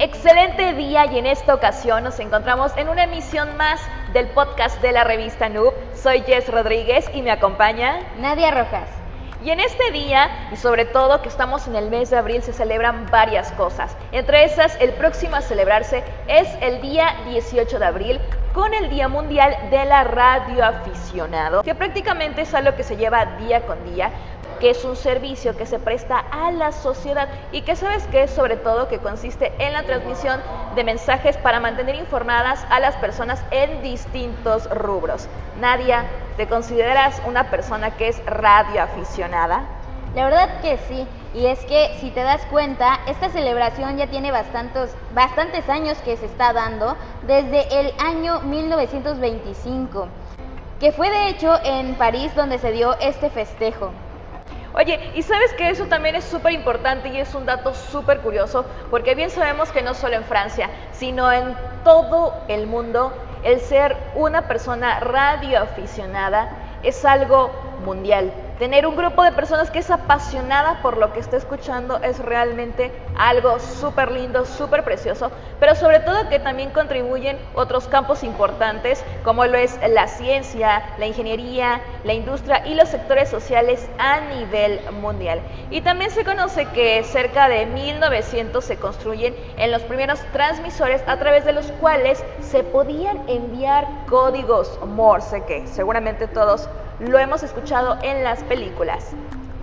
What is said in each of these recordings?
Excelente día y en esta ocasión nos encontramos en una emisión más del podcast de la revista Noob. Soy Jess Rodríguez y me acompaña Nadia Rojas. Y en este día, y sobre todo que estamos en el mes de abril, se celebran varias cosas. Entre esas, el próximo a celebrarse es el día 18 de abril con el Día Mundial de la Radio Aficionado, que prácticamente es algo que se lleva día con día, que es un servicio que se presta a la sociedad y que sabes que es sobre todo que consiste en la transmisión de mensajes para mantener informadas a las personas en distintos rubros. Nadia, ¿te consideras una persona que es radioaficionada? La verdad que sí, y es que si te das cuenta, esta celebración ya tiene bastantes, bastantes años que se está dando, desde el año 1925, que fue de hecho en París donde se dio este festejo. Oye, y sabes que eso también es súper importante y es un dato súper curioso, porque bien sabemos que no solo en Francia, sino en todo el mundo, el ser una persona radioaficionada es algo mundial. Tener un grupo de personas que es apasionada por lo que está escuchando es realmente algo súper lindo, súper precioso, pero sobre todo que también contribuyen otros campos importantes como lo es la ciencia, la ingeniería, la industria y los sectores sociales a nivel mundial. Y también se conoce que cerca de 1900 se construyen en los primeros transmisores a través de los cuales se podían enviar códigos Morse, que seguramente todos lo hemos escuchado en las películas.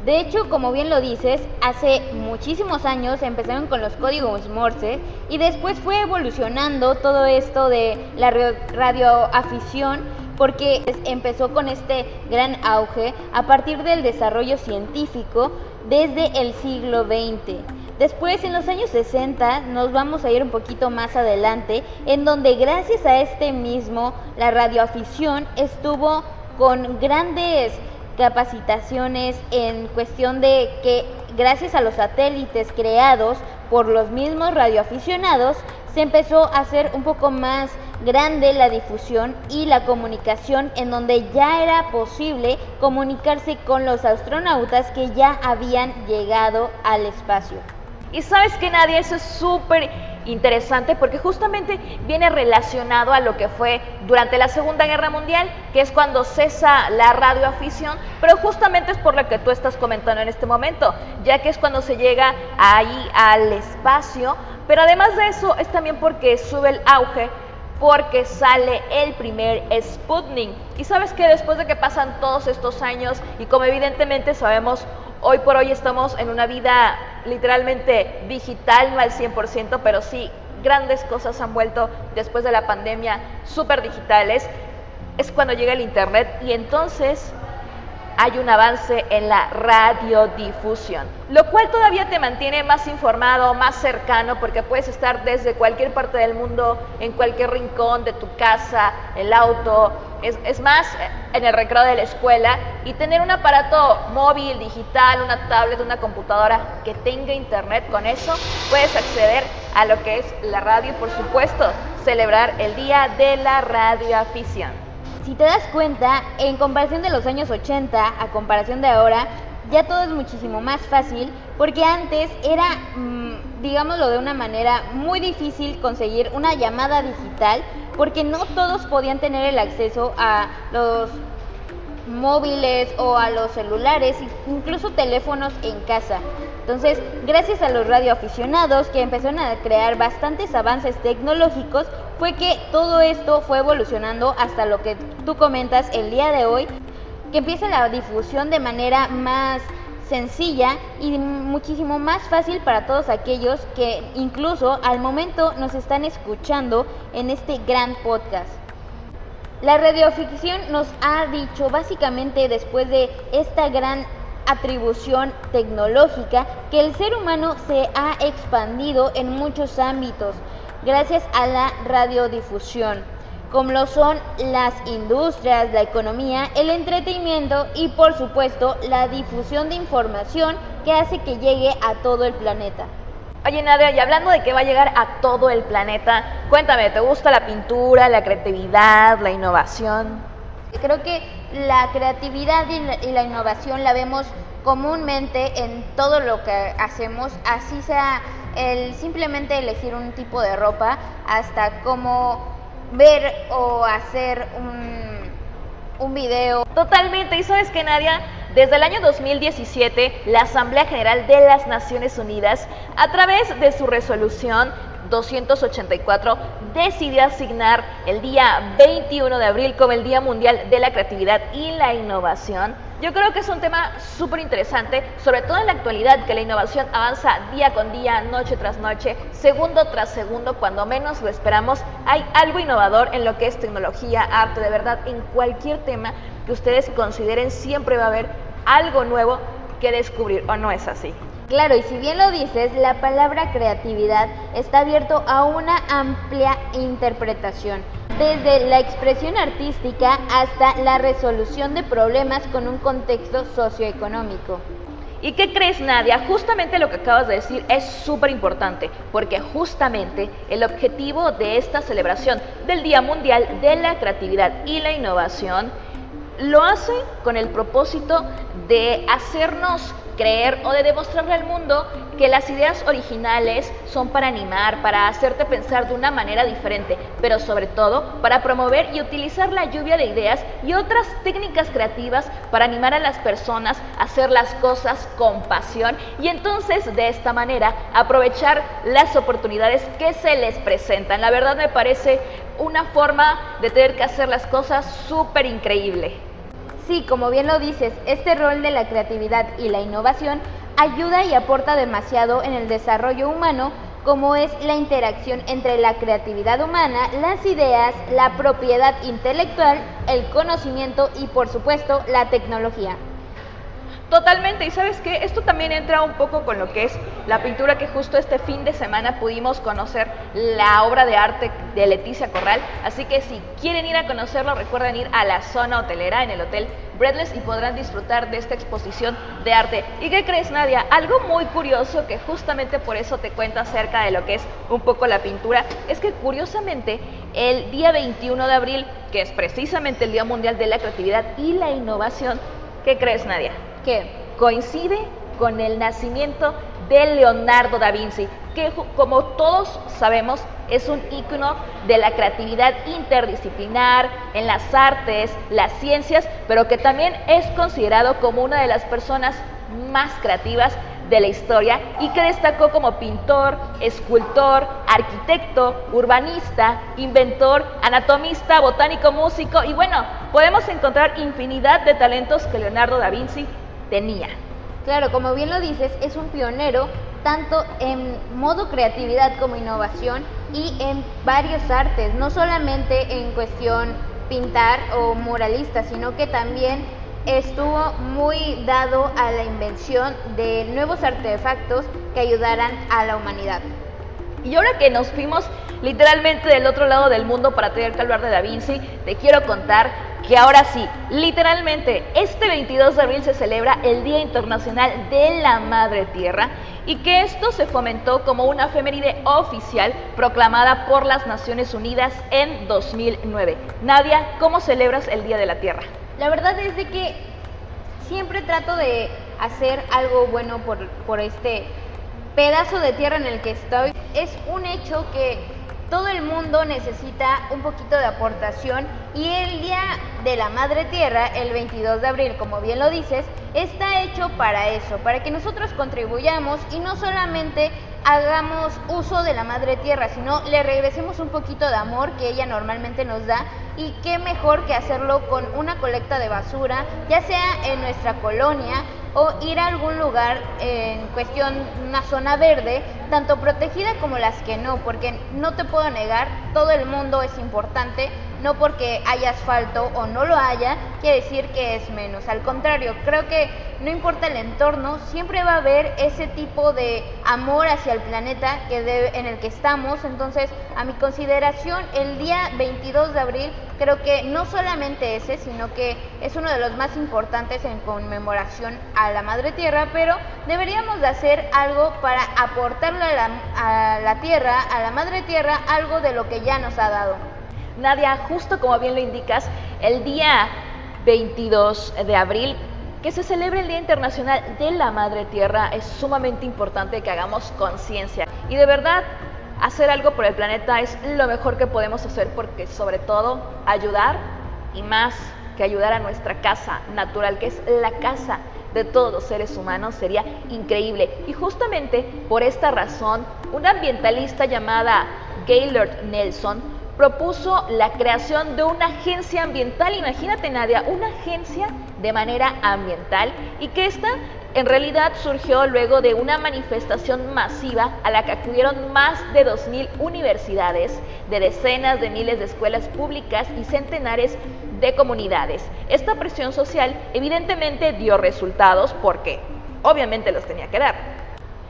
De hecho, como bien lo dices, hace muchísimos años empezaron con los códigos Morse y después fue evolucionando todo esto de la radioafición porque empezó con este gran auge a partir del desarrollo científico desde el siglo XX. Después, en los años 60, nos vamos a ir un poquito más adelante, en donde gracias a este mismo, la radioafición estuvo con grandes capacitaciones en cuestión de que gracias a los satélites creados por los mismos radioaficionados, se empezó a hacer un poco más grande la difusión y la comunicación en donde ya era posible comunicarse con los astronautas que ya habían llegado al espacio. Y sabes que nadie, es súper interesante porque justamente viene relacionado a lo que fue durante la Segunda Guerra Mundial, que es cuando cesa la radioafición, pero justamente es por lo que tú estás comentando en este momento, ya que es cuando se llega ahí al espacio, pero además de eso es también porque sube el auge porque sale el primer Sputnik. Y sabes que después de que pasan todos estos años y como evidentemente sabemos Hoy por hoy estamos en una vida literalmente digital, no al 100%, pero sí grandes cosas han vuelto después de la pandemia súper digitales. Es cuando llega el Internet y entonces hay un avance en la radiodifusión, lo cual todavía te mantiene más informado, más cercano, porque puedes estar desde cualquier parte del mundo, en cualquier rincón de tu casa, el auto, es, más, en el recreo de la escuela, y tener un aparato móvil, digital, una tablet, una computadora que tenga internet, con eso puedes acceder a lo que es la radio y por supuesto celebrar el Día de la Radioafición si te das cuenta, en comparación de los años 80 a comparación de ahora, ya todo es muchísimo más fácil porque antes era, mm, digámoslo de una manera, muy difícil conseguir una llamada digital porque no todos podían tener el acceso a los móviles o a los celulares, incluso teléfonos en casa. Entonces, gracias a los radioaficionados que empezaron a crear bastantes avances tecnológicos, fue que todo esto fue evolucionando hasta lo que tú comentas el día de hoy, que empieza la difusión de manera más sencilla y muchísimo más fácil para todos aquellos que incluso al momento nos están escuchando en este gran podcast. La radioficción nos ha dicho básicamente después de esta gran atribución tecnológica que el ser humano se ha expandido en muchos ámbitos gracias a la radiodifusión, como lo son las industrias, la economía, el entretenimiento y por supuesto la difusión de información que hace que llegue a todo el planeta. Oye Nadia, y hablando de que va a llegar a todo el planeta, cuéntame, ¿te gusta la pintura, la creatividad, la innovación? Creo que la creatividad y la, innovación la vemos comúnmente en todo lo que hacemos, así sea el simplemente elegir un tipo de ropa hasta cómo ver o hacer un, un video. Totalmente, y sabes que Nadia, desde el año 2017, la Asamblea General de las Naciones Unidas, a través de su resolución 284 decidió asignar el día 21 de abril como el Día Mundial de la Creatividad y la Innovación. Yo creo que es un tema súper interesante, sobre todo en la actualidad, que la innovación avanza día con día, noche tras noche, segundo tras segundo, cuando menos lo esperamos. Hay algo innovador en lo que es tecnología, arte, de verdad, en cualquier tema que ustedes consideren, siempre va a haber algo nuevo que descubrir, ¿o no es así? Claro, y si bien lo dices, la palabra creatividad está abierto a una amplia interpretación, desde la expresión artística hasta la resolución de problemas con un contexto socioeconómico. ¿Y qué crees, Nadia? Justamente lo que acabas de decir es súper importante, porque justamente el objetivo de esta celebración del Día Mundial de la Creatividad y la Innovación lo hace con el propósito de hacernos creer o de demostrarle al mundo que las ideas originales son para animar, para hacerte pensar de una manera diferente, pero sobre todo para promover y utilizar la lluvia de ideas y otras técnicas creativas para animar a las personas a hacer las cosas con pasión y entonces de esta manera aprovechar las oportunidades que se les presentan. La verdad me parece una forma de tener que hacer las cosas súper increíble. Sí, como bien lo dices, este rol de la creatividad y la innovación ayuda y aporta demasiado en el desarrollo humano, como es la interacción entre la creatividad humana, las ideas, la propiedad intelectual, el conocimiento y por supuesto la tecnología. Totalmente, y sabes que esto también entra un poco con lo que es la pintura que justo este fin de semana pudimos conocer la obra de arte de Leticia Corral, así que si quieren ir a conocerlo recuerden ir a la zona hotelera en el Hotel Breadless y podrán disfrutar de esta exposición de arte. ¿Y qué crees Nadia? Algo muy curioso que justamente por eso te cuento acerca de lo que es un poco la pintura, es que curiosamente el día 21 de abril, que es precisamente el Día Mundial de la Creatividad y la Innovación, ¿qué crees Nadia? ¿Qué? coincide con el nacimiento de Leonardo da Vinci, que como todos sabemos es un ícono de la creatividad interdisciplinar en las artes, las ciencias, pero que también es considerado como una de las personas más creativas de la historia y que destacó como pintor, escultor, arquitecto, urbanista, inventor, anatomista, botánico, músico y bueno, podemos encontrar infinidad de talentos que Leonardo da Vinci tenía. Claro, como bien lo dices, es un pionero tanto en modo creatividad como innovación y en varios artes, no solamente en cuestión pintar o muralista, sino que también estuvo muy dado a la invención de nuevos artefactos que ayudaran a la humanidad. Y ahora que nos fuimos literalmente del otro lado del mundo para tener que de Da Vinci, te quiero contar que ahora sí, literalmente, este 22 de abril se celebra el Día Internacional de la Madre Tierra y que esto se fomentó como una efeméride oficial proclamada por las Naciones Unidas en 2009. Nadia, ¿cómo celebras el Día de la Tierra? La verdad es de que siempre trato de hacer algo bueno por, por este pedazo de tierra en el que estoy. Es un hecho que todo el mundo necesita un poquito de aportación y el Día de la Madre Tierra, el 22 de abril, como bien lo dices, está hecho para eso, para que nosotros contribuyamos y no solamente hagamos uso de la Madre Tierra, sino le regresemos un poquito de amor que ella normalmente nos da y qué mejor que hacerlo con una colecta de basura, ya sea en nuestra colonia o ir a algún lugar en cuestión, una zona verde, tanto protegida como las que no, porque no te puedo negar, todo el mundo es importante, no porque haya asfalto o no lo haya, quiere decir que es menos. Al contrario, creo que no importa el entorno, siempre va a haber ese tipo de amor hacia el planeta que en el que estamos. Entonces, a mi consideración, el día 22 de abril creo que no solamente ese, sino que es uno de los más importantes en conmemoración a la Madre Tierra, pero deberíamos de hacer algo para aportarle a la, a la Tierra, a la Madre Tierra, algo de lo que ya nos ha dado. Nadia, justo como bien lo indicas, el día 22 de abril que se celebre el Día Internacional de la Madre Tierra es sumamente importante que hagamos conciencia. Y de verdad, hacer algo por el planeta es lo mejor que podemos hacer porque sobre todo ayudar y más que ayudar a nuestra casa natural, que es la casa de todos los seres humanos, sería increíble. Y justamente por esta razón, una ambientalista llamada Gaylord Nelson propuso la creación de una agencia ambiental, imagínate Nadia, una agencia de manera ambiental y que esta en realidad surgió luego de una manifestación masiva a la que acudieron más de 2.000 universidades, de decenas de miles de escuelas públicas y centenares de comunidades. Esta presión social evidentemente dio resultados porque obviamente los tenía que dar.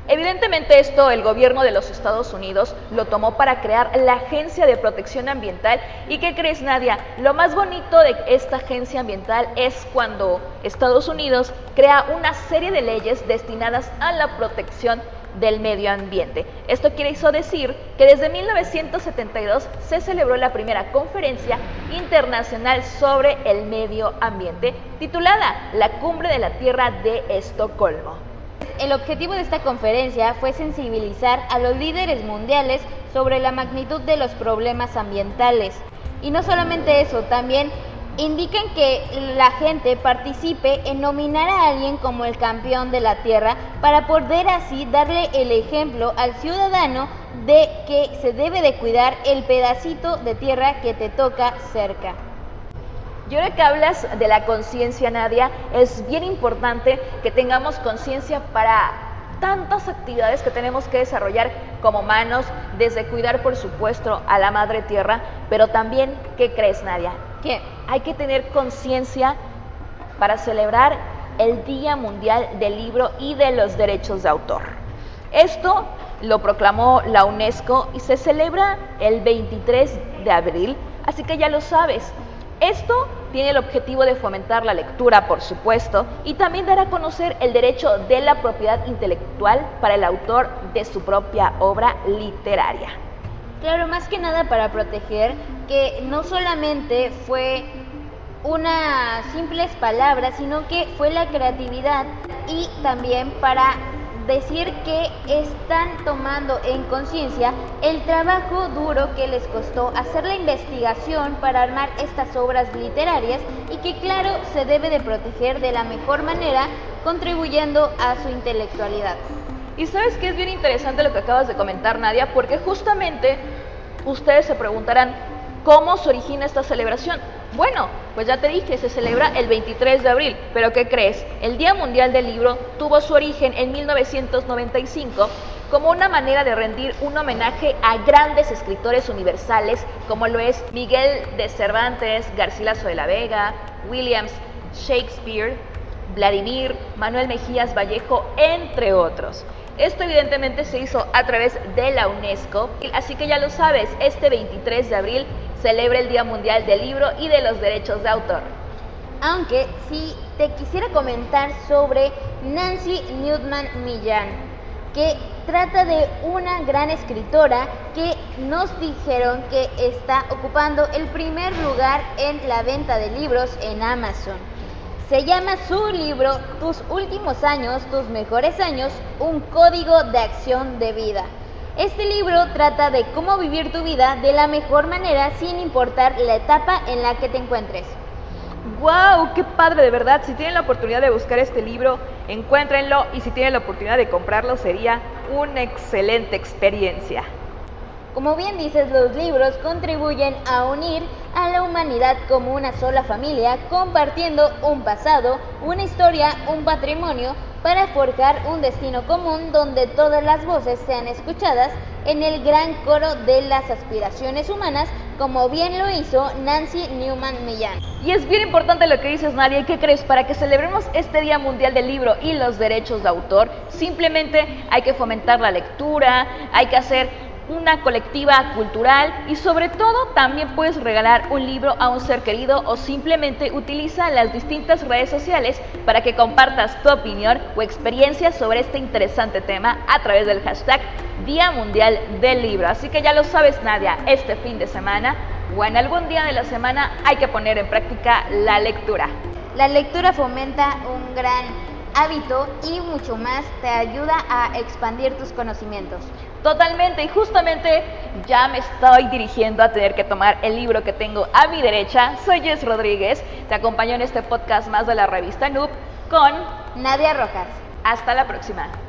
Evidentemente esto el gobierno de los Estados Unidos lo tomó para crear la Agencia de Protección Ambiental. ¿Y qué crees, Nadia? Lo más bonito de esta agencia ambiental es cuando Estados Unidos crea una serie de leyes destinadas a la protección del medio ambiente. Esto quiere decir que desde 1972 se celebró la primera conferencia internacional sobre el medio ambiente titulada La Cumbre de la Tierra de Estocolmo. El objetivo de esta conferencia fue sensibilizar a los líderes mundiales sobre la magnitud de los problemas ambientales. Y no solamente eso, también indican que la gente participe en nominar a alguien como el campeón de la Tierra para poder así darle el ejemplo al ciudadano de que se debe de cuidar el pedacito de tierra que te toca cerca. Yo ahora que hablas de la conciencia, Nadia, es bien importante que tengamos conciencia para tantas actividades que tenemos que desarrollar como humanos, desde cuidar, por supuesto, a la madre tierra, pero también, ¿qué crees, Nadia? Que hay que tener conciencia para celebrar el Día Mundial del Libro y de los Derechos de Autor. Esto lo proclamó la UNESCO y se celebra el 23 de abril, así que ya lo sabes, esto tiene el objetivo de fomentar la lectura, por supuesto, y también dar a conocer el derecho de la propiedad intelectual para el autor de su propia obra literaria. Claro, más que nada para proteger que no solamente fue unas simples palabras, sino que fue la creatividad y también para decir que están tomando en conciencia el trabajo duro que les costó hacer la investigación para armar estas obras literarias y que claro se debe de proteger de la mejor manera contribuyendo a su intelectualidad. Y sabes que es bien interesante lo que acabas de comentar Nadia, porque justamente ustedes se preguntarán cómo se origina esta celebración. Bueno, pues ya te dije, se celebra el 23 de abril, pero ¿qué crees? El Día Mundial del Libro tuvo su origen en 1995 como una manera de rendir un homenaje a grandes escritores universales como lo es Miguel de Cervantes, Garcilaso de la Vega, Williams, Shakespeare, Vladimir, Manuel Mejías Vallejo, entre otros. Esto evidentemente se hizo a través de la UNESCO, así que ya lo sabes, este 23 de abril celebra el Día Mundial del Libro y de los Derechos de Autor. Aunque si te quisiera comentar sobre Nancy Newman Millán, que trata de una gran escritora que nos dijeron que está ocupando el primer lugar en la venta de libros en Amazon. Se llama su libro Tus últimos años, tus mejores años, un código de acción de vida. Este libro trata de cómo vivir tu vida de la mejor manera sin importar la etapa en la que te encuentres. ¡Wow! ¡Qué padre de verdad! Si tienen la oportunidad de buscar este libro, encuéntrenlo y si tienen la oportunidad de comprarlo sería una excelente experiencia. Como bien dices, los libros contribuyen a unir a la humanidad como una sola familia, compartiendo un pasado, una historia, un patrimonio, para forjar un destino común donde todas las voces sean escuchadas en el gran coro de las aspiraciones humanas, como bien lo hizo Nancy Newman Millán. Y es bien importante lo que dices, Nadia, ¿y qué crees? Para que celebremos este Día Mundial del Libro y los derechos de autor, simplemente hay que fomentar la lectura, hay que hacer una colectiva cultural y sobre todo también puedes regalar un libro a un ser querido o simplemente utiliza las distintas redes sociales para que compartas tu opinión o experiencia sobre este interesante tema a través del hashtag Día Mundial del Libro. Así que ya lo sabes Nadia, este fin de semana o en algún día de la semana hay que poner en práctica la lectura. La lectura fomenta un gran hábito y mucho más te ayuda a expandir tus conocimientos. Totalmente, y justamente ya me estoy dirigiendo a tener que tomar el libro que tengo a mi derecha. Soy Jess Rodríguez, te acompaño en este podcast más de la revista Noob con Nadia Rojas. Hasta la próxima.